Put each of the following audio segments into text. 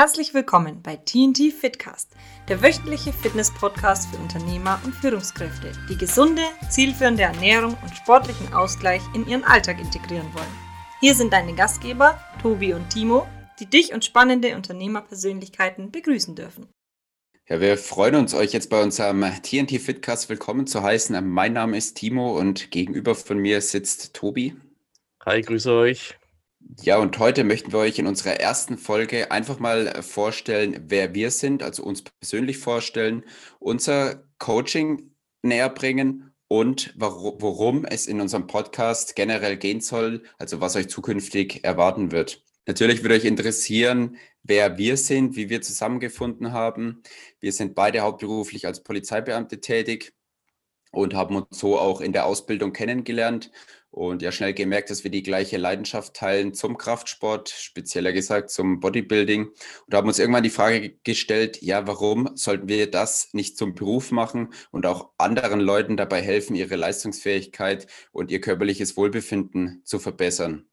Herzlich willkommen bei TNT Fitcast, der wöchentliche Fitness-Podcast für Unternehmer und Führungskräfte, die gesunde, zielführende Ernährung und sportlichen Ausgleich in ihren Alltag integrieren wollen. Hier sind deine Gastgeber Tobi und Timo, die dich und spannende Unternehmerpersönlichkeiten begrüßen dürfen. Ja, wir freuen uns, euch jetzt bei unserem TNT Fitcast willkommen zu heißen. Mein Name ist Timo und gegenüber von mir sitzt Tobi. Hi, grüße euch. Ja, und heute möchten wir euch in unserer ersten Folge einfach mal vorstellen, wer wir sind, also uns persönlich vorstellen, unser Coaching näher bringen und worum es in unserem Podcast generell gehen soll, also was euch zukünftig erwarten wird. Natürlich würde euch interessieren, wer wir sind, wie wir zusammengefunden haben. Wir sind beide hauptberuflich als Polizeibeamte tätig und haben uns so auch in der Ausbildung kennengelernt und ja schnell gemerkt, dass wir die gleiche Leidenschaft teilen zum Kraftsport, spezieller gesagt zum Bodybuilding und haben uns irgendwann die Frage gestellt, ja, warum sollten wir das nicht zum Beruf machen und auch anderen Leuten dabei helfen, ihre Leistungsfähigkeit und ihr körperliches Wohlbefinden zu verbessern.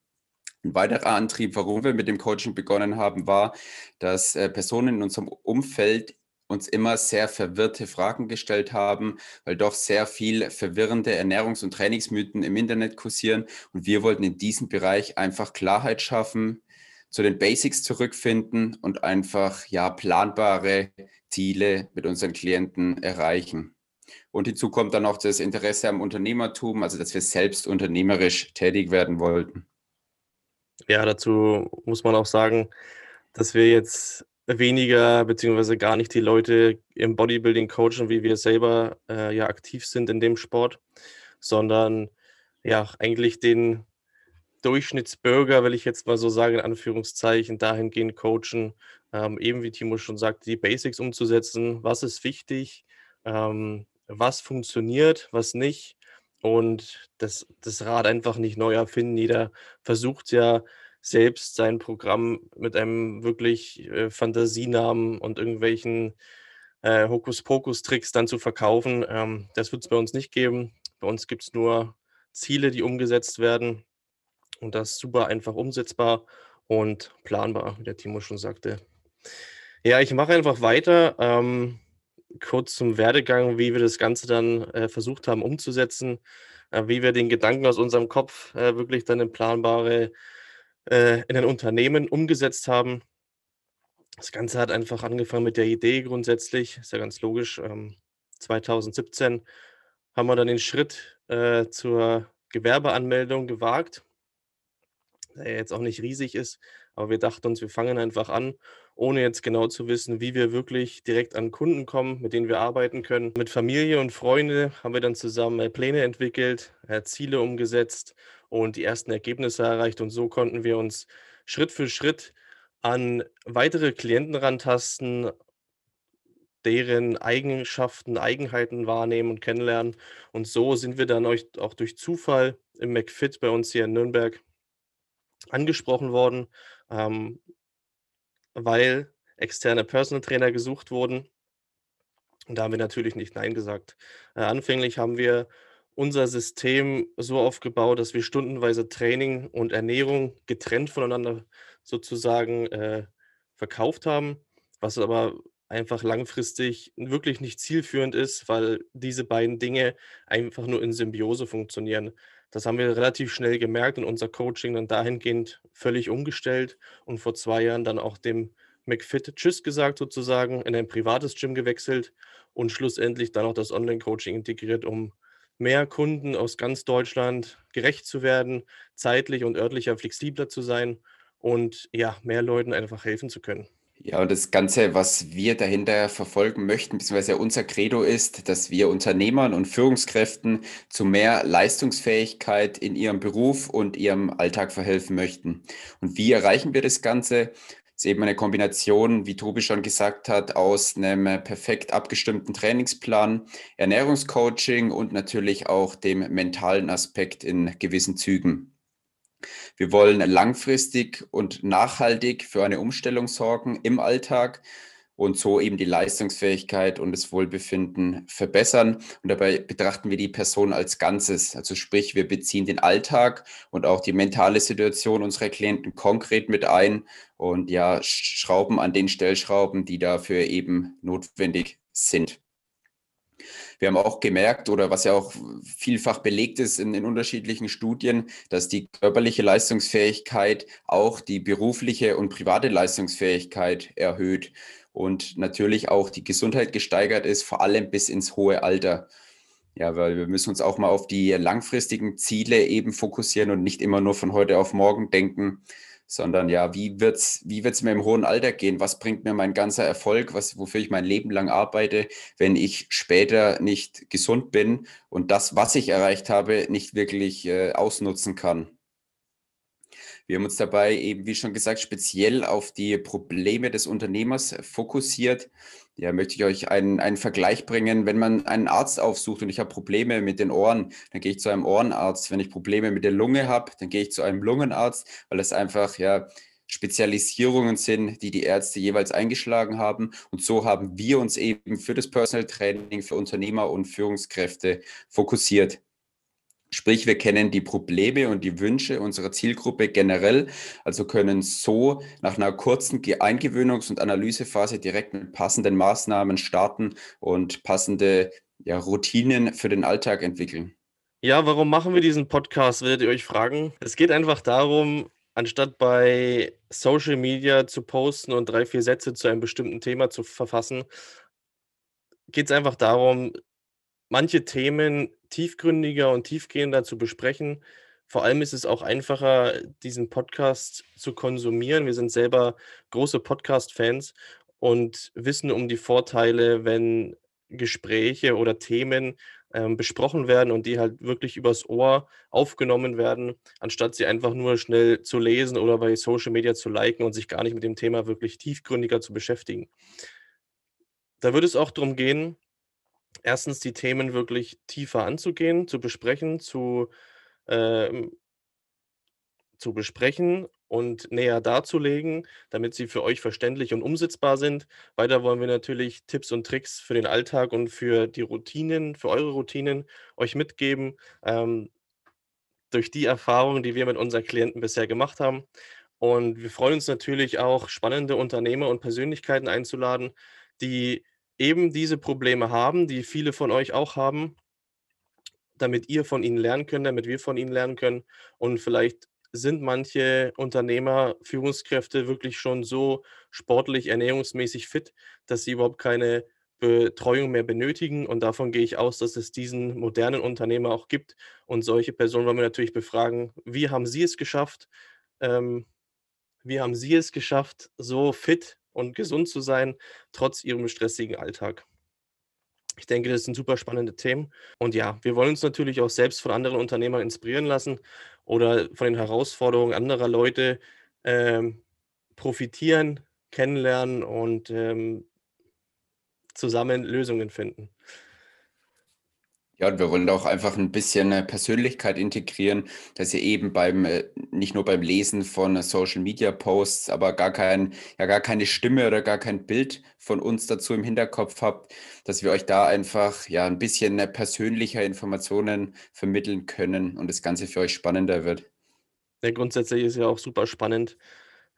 Ein weiterer Antrieb, warum wir mit dem Coaching begonnen haben, war, dass äh, Personen in unserem Umfeld uns immer sehr verwirrte Fragen gestellt haben, weil doch sehr viel verwirrende Ernährungs- und Trainingsmythen im Internet kursieren. Und wir wollten in diesem Bereich einfach Klarheit schaffen, zu den Basics zurückfinden und einfach ja planbare Ziele mit unseren Klienten erreichen. Und hinzu kommt dann auch das Interesse am Unternehmertum, also dass wir selbst unternehmerisch tätig werden wollten. Ja, dazu muss man auch sagen, dass wir jetzt weniger beziehungsweise gar nicht die Leute im Bodybuilding coachen, wie wir selber äh, ja aktiv sind in dem Sport, sondern ja eigentlich den Durchschnittsbürger, will ich jetzt mal so sagen, in Anführungszeichen, dahingehend coachen, ähm, eben wie Timo schon sagte, die Basics umzusetzen, was ist wichtig, ähm, was funktioniert, was nicht? Und das, das Rad einfach nicht neu erfinden. Jeder versucht ja selbst sein Programm mit einem wirklich äh, Fantasienamen und irgendwelchen äh, Hokuspokus-Tricks dann zu verkaufen. Ähm, das wird es bei uns nicht geben. Bei uns gibt es nur Ziele, die umgesetzt werden und das super einfach umsetzbar und planbar, wie der Timo schon sagte. Ja, ich mache einfach weiter. Ähm, kurz zum Werdegang, wie wir das Ganze dann äh, versucht haben umzusetzen, äh, wie wir den Gedanken aus unserem Kopf äh, wirklich dann in planbare äh, in ein Unternehmen umgesetzt haben. Das Ganze hat einfach angefangen mit der Idee grundsätzlich, ist ja ganz logisch. Ähm, 2017 haben wir dann den Schritt äh, zur Gewerbeanmeldung gewagt, der jetzt auch nicht riesig ist, aber wir dachten uns, wir fangen einfach an, ohne jetzt genau zu wissen, wie wir wirklich direkt an Kunden kommen, mit denen wir arbeiten können. Mit Familie und Freunde haben wir dann zusammen äh, Pläne entwickelt, äh, Ziele umgesetzt und die ersten Ergebnisse erreicht. Und so konnten wir uns Schritt für Schritt an weitere Klienten rantasten, deren Eigenschaften, Eigenheiten wahrnehmen und kennenlernen. Und so sind wir dann auch durch Zufall im McFit bei uns hier in Nürnberg angesprochen worden, ähm, weil externe Personal Trainer gesucht wurden. Und da haben wir natürlich nicht Nein gesagt. Äh, anfänglich haben wir unser System so aufgebaut, dass wir stundenweise Training und Ernährung getrennt voneinander sozusagen äh, verkauft haben, was aber einfach langfristig wirklich nicht zielführend ist, weil diese beiden Dinge einfach nur in Symbiose funktionieren. Das haben wir relativ schnell gemerkt und unser Coaching dann dahingehend völlig umgestellt und vor zwei Jahren dann auch dem McFit Tschüss gesagt sozusagen, in ein privates Gym gewechselt und schlussendlich dann auch das Online-Coaching integriert, um mehr Kunden aus ganz Deutschland gerecht zu werden, zeitlich und örtlicher flexibler zu sein und ja, mehr Leuten einfach helfen zu können. Ja, und das Ganze, was wir dahinter verfolgen möchten, beziehungsweise unser Credo ist, dass wir Unternehmern und Führungskräften zu mehr Leistungsfähigkeit in ihrem Beruf und ihrem Alltag verhelfen möchten. Und wie erreichen wir das Ganze? Ist eben eine Kombination, wie Tobi schon gesagt hat, aus einem perfekt abgestimmten Trainingsplan, Ernährungscoaching und natürlich auch dem mentalen Aspekt in gewissen Zügen. Wir wollen langfristig und nachhaltig für eine Umstellung sorgen im Alltag und so eben die Leistungsfähigkeit und das Wohlbefinden verbessern. Und dabei betrachten wir die Person als Ganzes. Also sprich, wir beziehen den Alltag und auch die mentale Situation unserer Klienten konkret mit ein und ja, schrauben an den Stellschrauben, die dafür eben notwendig sind. Wir haben auch gemerkt, oder was ja auch vielfach belegt ist in, in unterschiedlichen Studien, dass die körperliche Leistungsfähigkeit auch die berufliche und private Leistungsfähigkeit erhöht und natürlich auch die Gesundheit gesteigert ist, vor allem bis ins hohe Alter. Ja, weil wir müssen uns auch mal auf die langfristigen Ziele eben fokussieren und nicht immer nur von heute auf morgen denken, sondern ja, wie wird's, wie wird's mir im hohen Alter gehen? Was bringt mir mein ganzer Erfolg, was, wofür ich mein Leben lang arbeite, wenn ich später nicht gesund bin und das, was ich erreicht habe, nicht wirklich äh, ausnutzen kann? Wir haben uns dabei eben, wie schon gesagt, speziell auf die Probleme des Unternehmers fokussiert. Ja, möchte ich euch einen, einen Vergleich bringen. Wenn man einen Arzt aufsucht und ich habe Probleme mit den Ohren, dann gehe ich zu einem Ohrenarzt. Wenn ich Probleme mit der Lunge habe, dann gehe ich zu einem Lungenarzt, weil das einfach ja Spezialisierungen sind, die die Ärzte jeweils eingeschlagen haben. Und so haben wir uns eben für das Personal Training für Unternehmer und Führungskräfte fokussiert. Sprich, wir kennen die Probleme und die Wünsche unserer Zielgruppe generell, also können so nach einer kurzen Eingewöhnungs- und Analysephase direkt mit passenden Maßnahmen starten und passende ja, Routinen für den Alltag entwickeln. Ja, warum machen wir diesen Podcast, werdet ihr euch fragen. Es geht einfach darum, anstatt bei Social Media zu posten und drei, vier Sätze zu einem bestimmten Thema zu verfassen, geht es einfach darum, manche Themen tiefgründiger und tiefgehender zu besprechen. Vor allem ist es auch einfacher, diesen Podcast zu konsumieren. Wir sind selber große Podcast-Fans und wissen um die Vorteile, wenn Gespräche oder Themen ähm, besprochen werden und die halt wirklich übers Ohr aufgenommen werden, anstatt sie einfach nur schnell zu lesen oder bei Social Media zu liken und sich gar nicht mit dem Thema wirklich tiefgründiger zu beschäftigen. Da würde es auch darum gehen, erstens die Themen wirklich tiefer anzugehen, zu besprechen, zu, ähm zu besprechen und näher darzulegen, damit sie für euch verständlich und umsetzbar sind. Weiter wollen wir natürlich Tipps und Tricks für den Alltag und für die Routinen, für eure Routinen euch mitgeben, ähm, durch die Erfahrungen, die wir mit unseren Klienten bisher gemacht haben. Und wir freuen uns natürlich auch, spannende Unternehmer und Persönlichkeiten einzuladen, die eben diese Probleme haben, die viele von euch auch haben, damit ihr von ihnen lernen könnt, damit wir von ihnen lernen können. Und vielleicht sind manche Unternehmer, Führungskräfte wirklich schon so sportlich, ernährungsmäßig fit, dass sie überhaupt keine Betreuung mehr benötigen. Und davon gehe ich aus, dass es diesen modernen Unternehmer auch gibt. Und solche Personen wollen wir natürlich befragen, wie haben sie es geschafft? Ähm, wie haben sie es geschafft, so fit und gesund zu sein, trotz ihrem stressigen Alltag. Ich denke, das sind super spannende Themen. Und ja, wir wollen uns natürlich auch selbst von anderen Unternehmern inspirieren lassen oder von den Herausforderungen anderer Leute ähm, profitieren, kennenlernen und ähm, zusammen Lösungen finden. Ja, und wir wollen auch einfach ein bisschen äh, Persönlichkeit integrieren, dass ihr eben beim, äh, nicht nur beim Lesen von Social Media Posts, aber gar kein, ja, gar keine Stimme oder gar kein Bild von uns dazu im Hinterkopf habt, dass wir euch da einfach ja ein bisschen äh, persönlicher Informationen vermitteln können und das Ganze für euch spannender wird. Ja, grundsätzlich ist ja auch super spannend,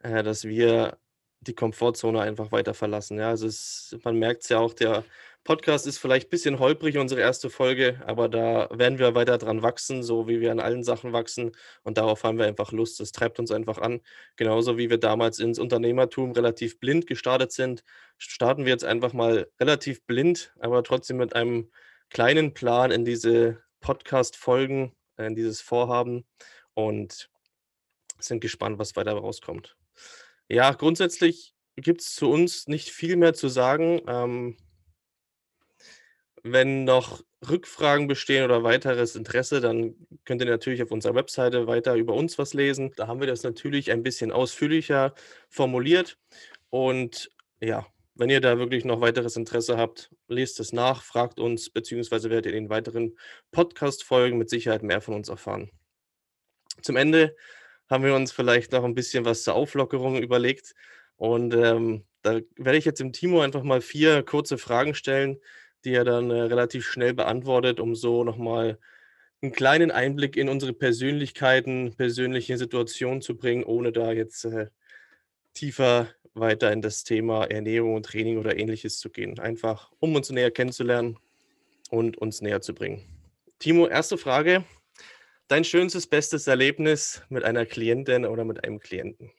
dass wir die Komfortzone einfach weiter verlassen. Ja, also es, man merkt es ja auch, der Podcast ist vielleicht ein bisschen holprig, unsere erste Folge, aber da werden wir weiter dran wachsen, so wie wir an allen Sachen wachsen. Und darauf haben wir einfach Lust. Das treibt uns einfach an. Genauso wie wir damals ins Unternehmertum relativ blind gestartet sind, starten wir jetzt einfach mal relativ blind, aber trotzdem mit einem kleinen Plan in diese Podcast-Folgen, äh, in dieses Vorhaben und sind gespannt, was weiter rauskommt. Ja, grundsätzlich gibt es zu uns nicht viel mehr zu sagen. Ähm, wenn noch Rückfragen bestehen oder weiteres Interesse, dann könnt ihr natürlich auf unserer Webseite weiter über uns was lesen. Da haben wir das natürlich ein bisschen ausführlicher formuliert. Und ja, wenn ihr da wirklich noch weiteres Interesse habt, lest es nach, fragt uns, beziehungsweise werdet ihr in den weiteren Podcast-Folgen mit Sicherheit mehr von uns erfahren. Zum Ende haben wir uns vielleicht noch ein bisschen was zur Auflockerung überlegt. Und ähm, da werde ich jetzt dem Timo einfach mal vier kurze Fragen stellen, die er dann äh, relativ schnell beantwortet, um so nochmal einen kleinen Einblick in unsere Persönlichkeiten, persönliche Situationen zu bringen, ohne da jetzt äh, tiefer weiter in das Thema Ernährung und Training oder ähnliches zu gehen. Einfach, um uns näher kennenzulernen und uns näher zu bringen. Timo, erste Frage. Dein schönstes, bestes Erlebnis mit einer Klientin oder mit einem Klienten?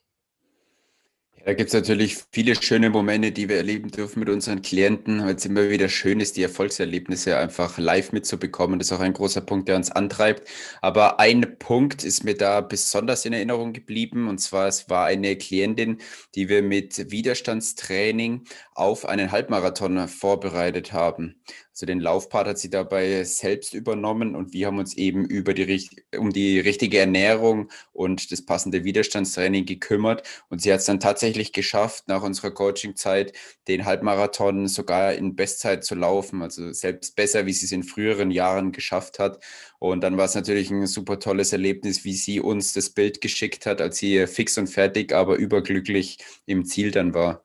Da gibt es natürlich viele schöne Momente, die wir erleben dürfen mit unseren Klienten, weil es immer wieder schön ist, die Erfolgserlebnisse einfach live mitzubekommen. Das ist auch ein großer Punkt, der uns antreibt. Aber ein Punkt ist mir da besonders in Erinnerung geblieben. Und zwar, es war eine Klientin, die wir mit Widerstandstraining auf einen Halbmarathon vorbereitet haben. Also den Laufpart hat sie dabei selbst übernommen und wir haben uns eben über die, um die richtige Ernährung und das passende Widerstandstraining gekümmert. Und sie hat es dann tatsächlich geschafft, nach unserer Coaching-Zeit den Halbmarathon sogar in Bestzeit zu laufen. Also selbst besser, wie sie es in früheren Jahren geschafft hat. Und dann war es natürlich ein super tolles Erlebnis, wie sie uns das Bild geschickt hat, als sie fix und fertig, aber überglücklich im Ziel dann war.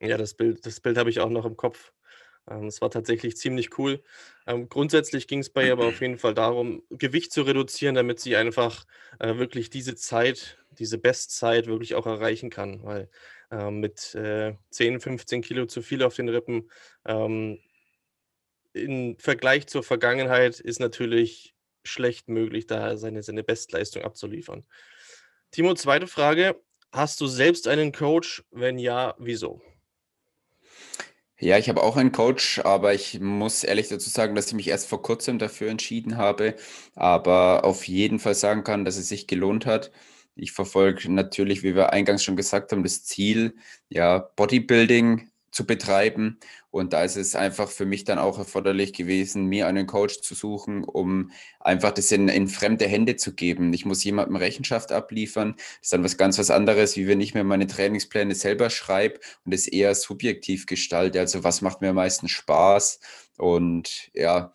Ja, das Bild, das Bild habe ich auch noch im Kopf. Ähm, es war tatsächlich ziemlich cool. Ähm, grundsätzlich ging es bei ihr aber auf jeden Fall darum, Gewicht zu reduzieren, damit sie einfach äh, wirklich diese Zeit, diese Bestzeit wirklich auch erreichen kann. Weil äh, mit äh, 10, 15 Kilo zu viel auf den Rippen ähm, im Vergleich zur Vergangenheit ist natürlich schlecht möglich, da seine, seine Bestleistung abzuliefern. Timo, zweite Frage. Hast du selbst einen Coach? Wenn ja, wieso? Ja, ich habe auch einen Coach, aber ich muss ehrlich dazu sagen, dass ich mich erst vor kurzem dafür entschieden habe, aber auf jeden Fall sagen kann, dass es sich gelohnt hat. Ich verfolge natürlich, wie wir eingangs schon gesagt haben, das Ziel, ja, Bodybuilding zu betreiben. Und da ist es einfach für mich dann auch erforderlich gewesen, mir einen Coach zu suchen, um einfach das in, in fremde Hände zu geben. Ich muss jemandem Rechenschaft abliefern. Das ist dann was ganz was anderes, wie wenn ich mir meine Trainingspläne selber schreibe und es eher subjektiv gestalte. Also was macht mir am meisten Spaß? Und ja,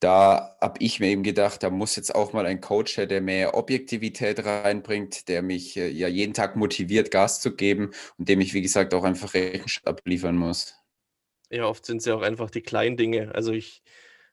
da habe ich mir eben gedacht, da muss jetzt auch mal ein Coach her, der mehr Objektivität reinbringt, der mich äh, ja jeden Tag motiviert, Gas zu geben und dem ich, wie gesagt, auch einfach Rechenschaft abliefern muss. Ja, oft sind es ja auch einfach die kleinen Dinge. Also ich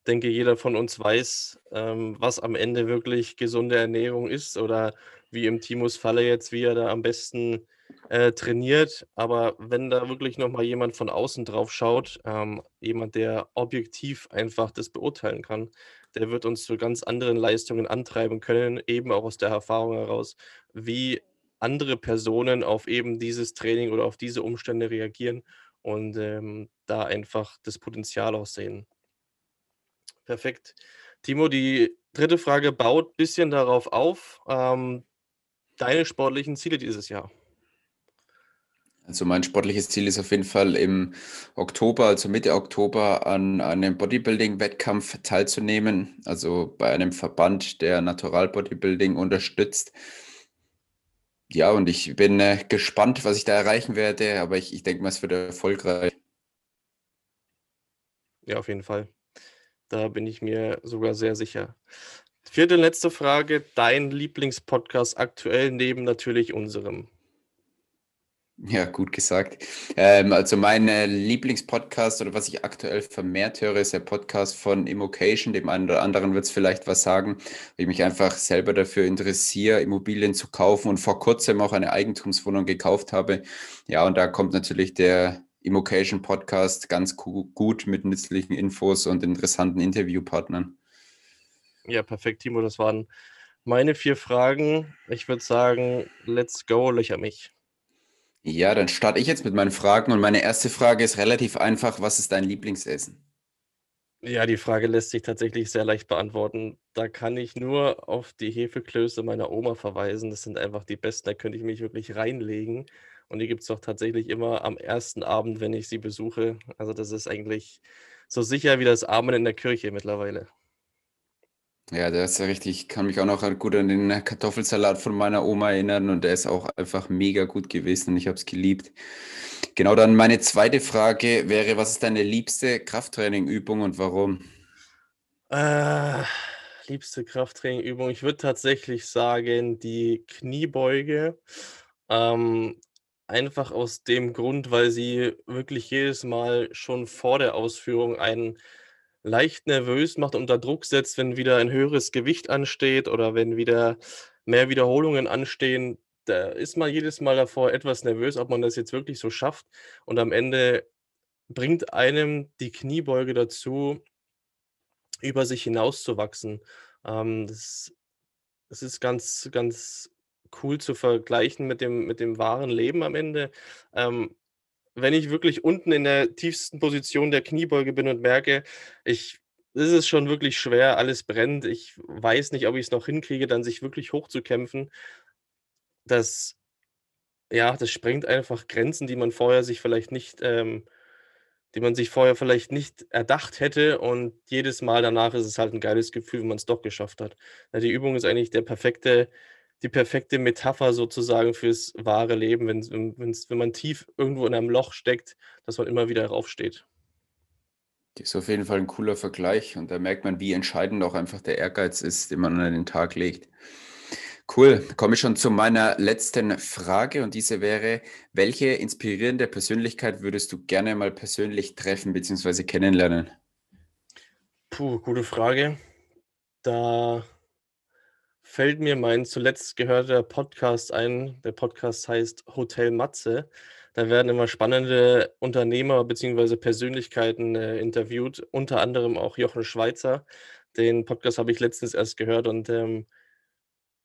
denke, jeder von uns weiß, ähm, was am Ende wirklich gesunde Ernährung ist oder wie im Timos Falle jetzt, wie er da am besten äh, trainiert. Aber wenn da wirklich nochmal jemand von außen drauf schaut, ähm, jemand, der objektiv einfach das beurteilen kann, der wird uns zu ganz anderen Leistungen antreiben können, eben auch aus der Erfahrung heraus, wie andere Personen auf eben dieses Training oder auf diese Umstände reagieren und ähm, da einfach das Potenzial auch sehen. Perfekt. Timo, die dritte Frage baut ein bisschen darauf auf. Ähm, deine sportlichen Ziele dieses Jahr? Also mein sportliches Ziel ist auf jeden Fall im Oktober, also Mitte Oktober, an einem Bodybuilding-Wettkampf teilzunehmen. Also bei einem Verband, der Natural Bodybuilding unterstützt. Ja, und ich bin äh, gespannt, was ich da erreichen werde, aber ich, ich denke mal, es wird erfolgreich. Ja, auf jeden Fall. Da bin ich mir sogar sehr sicher. Vierte und letzte Frage. Dein Lieblingspodcast aktuell neben natürlich unserem? Ja, gut gesagt. Ähm, also mein äh, Lieblingspodcast oder was ich aktuell vermehrt höre, ist der Podcast von Immocation. Dem einen oder anderen wird es vielleicht was sagen, weil ich mich einfach selber dafür interessiere, Immobilien zu kaufen und vor kurzem auch eine Eigentumswohnung gekauft habe. Ja, und da kommt natürlich der Immocation Podcast ganz gut mit nützlichen Infos und interessanten Interviewpartnern. Ja, perfekt, Timo. Das waren meine vier Fragen. Ich würde sagen, let's go, löcher mich. Ja, dann starte ich jetzt mit meinen Fragen und meine erste Frage ist relativ einfach. Was ist dein Lieblingsessen? Ja, die Frage lässt sich tatsächlich sehr leicht beantworten. Da kann ich nur auf die Hefeklöße meiner Oma verweisen. Das sind einfach die besten, da könnte ich mich wirklich reinlegen. Und die gibt es auch tatsächlich immer am ersten Abend, wenn ich sie besuche. Also das ist eigentlich so sicher wie das Amen in der Kirche mittlerweile. Ja, der ist ja richtig. Ich kann mich auch noch gut an den Kartoffelsalat von meiner Oma erinnern und der ist auch einfach mega gut gewesen und ich habe es geliebt. Genau, dann meine zweite Frage wäre, was ist deine liebste Krafttrainingübung und warum? Äh, liebste Krafttrainingübung. Ich würde tatsächlich sagen, die Kniebeuge. Ähm, einfach aus dem Grund, weil sie wirklich jedes Mal schon vor der Ausführung einen leicht nervös macht, unter Druck setzt, wenn wieder ein höheres Gewicht ansteht oder wenn wieder mehr Wiederholungen anstehen. Da ist man jedes Mal davor etwas nervös, ob man das jetzt wirklich so schafft. Und am Ende bringt einem die Kniebeuge dazu, über sich hinauszuwachsen. Ähm, das, das ist ganz, ganz cool zu vergleichen mit dem, mit dem wahren Leben am Ende. Ähm, wenn ich wirklich unten in der tiefsten Position der Kniebeuge bin und merke, ich es ist schon wirklich schwer, alles brennt. Ich weiß nicht, ob ich es noch hinkriege, dann sich wirklich hochzukämpfen. Das, ja, das sprengt einfach Grenzen, die man vorher sich vielleicht nicht, ähm, die man sich vorher vielleicht nicht erdacht hätte. Und jedes Mal danach ist es halt ein geiles Gefühl, wenn man es doch geschafft hat. Ja, die Übung ist eigentlich der perfekte, die perfekte Metapher sozusagen fürs wahre Leben, wenn, wenn's, wenn man tief irgendwo in einem Loch steckt, dass man immer wieder raufsteht. Das ist auf jeden Fall ein cooler Vergleich und da merkt man, wie entscheidend auch einfach der Ehrgeiz ist, den man an den Tag legt. Cool, komme ich schon zu meiner letzten Frage und diese wäre, welche inspirierende Persönlichkeit würdest du gerne mal persönlich treffen bzw. kennenlernen? Puh, gute Frage. Da fällt mir mein zuletzt gehörter Podcast ein. Der Podcast heißt Hotel Matze. Da werden immer spannende Unternehmer bzw. Persönlichkeiten äh, interviewt, unter anderem auch Jochen Schweizer. Den Podcast habe ich letztens erst gehört und ähm,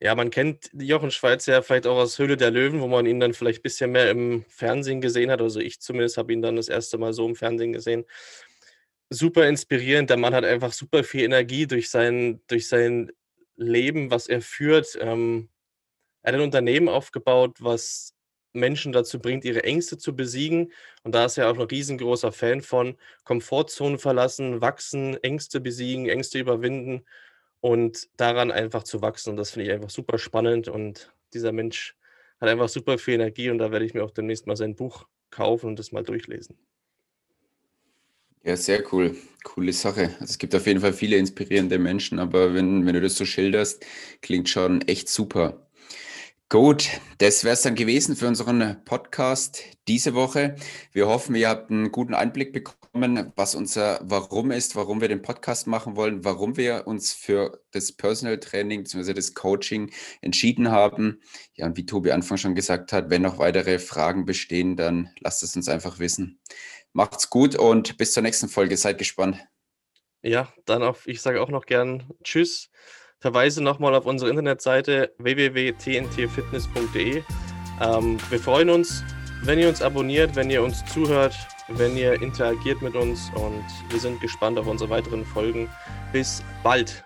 ja, man kennt Jochen Schweizer ja vielleicht auch aus Höhle der Löwen, wo man ihn dann vielleicht ein bisschen mehr im Fernsehen gesehen hat. Also ich zumindest habe ihn dann das erste Mal so im Fernsehen gesehen. Super inspirierend. Der Mann hat einfach super viel Energie durch sein, durch sein Leben, was er führt. Ähm, er hat ein Unternehmen aufgebaut, was Menschen dazu bringt, ihre Ängste zu besiegen. Und da ist er auch ein riesengroßer Fan von Komfortzonen verlassen, wachsen, Ängste besiegen, Ängste überwinden und daran einfach zu wachsen. Und das finde ich einfach super spannend. Und dieser Mensch hat einfach super viel Energie und da werde ich mir auch demnächst mal sein Buch kaufen und das mal durchlesen. Ja, sehr cool. Coole Sache. Also es gibt auf jeden Fall viele inspirierende Menschen, aber wenn, wenn du das so schilderst, klingt schon echt super. Gut, das wäre es dann gewesen für unseren Podcast diese Woche. Wir hoffen, ihr habt einen guten Einblick bekommen, was unser Warum ist, warum wir den Podcast machen wollen, warum wir uns für das Personal Training bzw. das Coaching entschieden haben. Ja, und wie Tobi Anfang schon gesagt hat, wenn noch weitere Fragen bestehen, dann lasst es uns einfach wissen. Macht's gut und bis zur nächsten Folge. Seid gespannt. Ja, dann auch, ich sage auch noch gern Tschüss verweise nochmal auf unsere Internetseite www.tntfitness.de. Ähm, wir freuen uns, wenn ihr uns abonniert, wenn ihr uns zuhört, wenn ihr interagiert mit uns und wir sind gespannt auf unsere weiteren Folgen. Bis bald!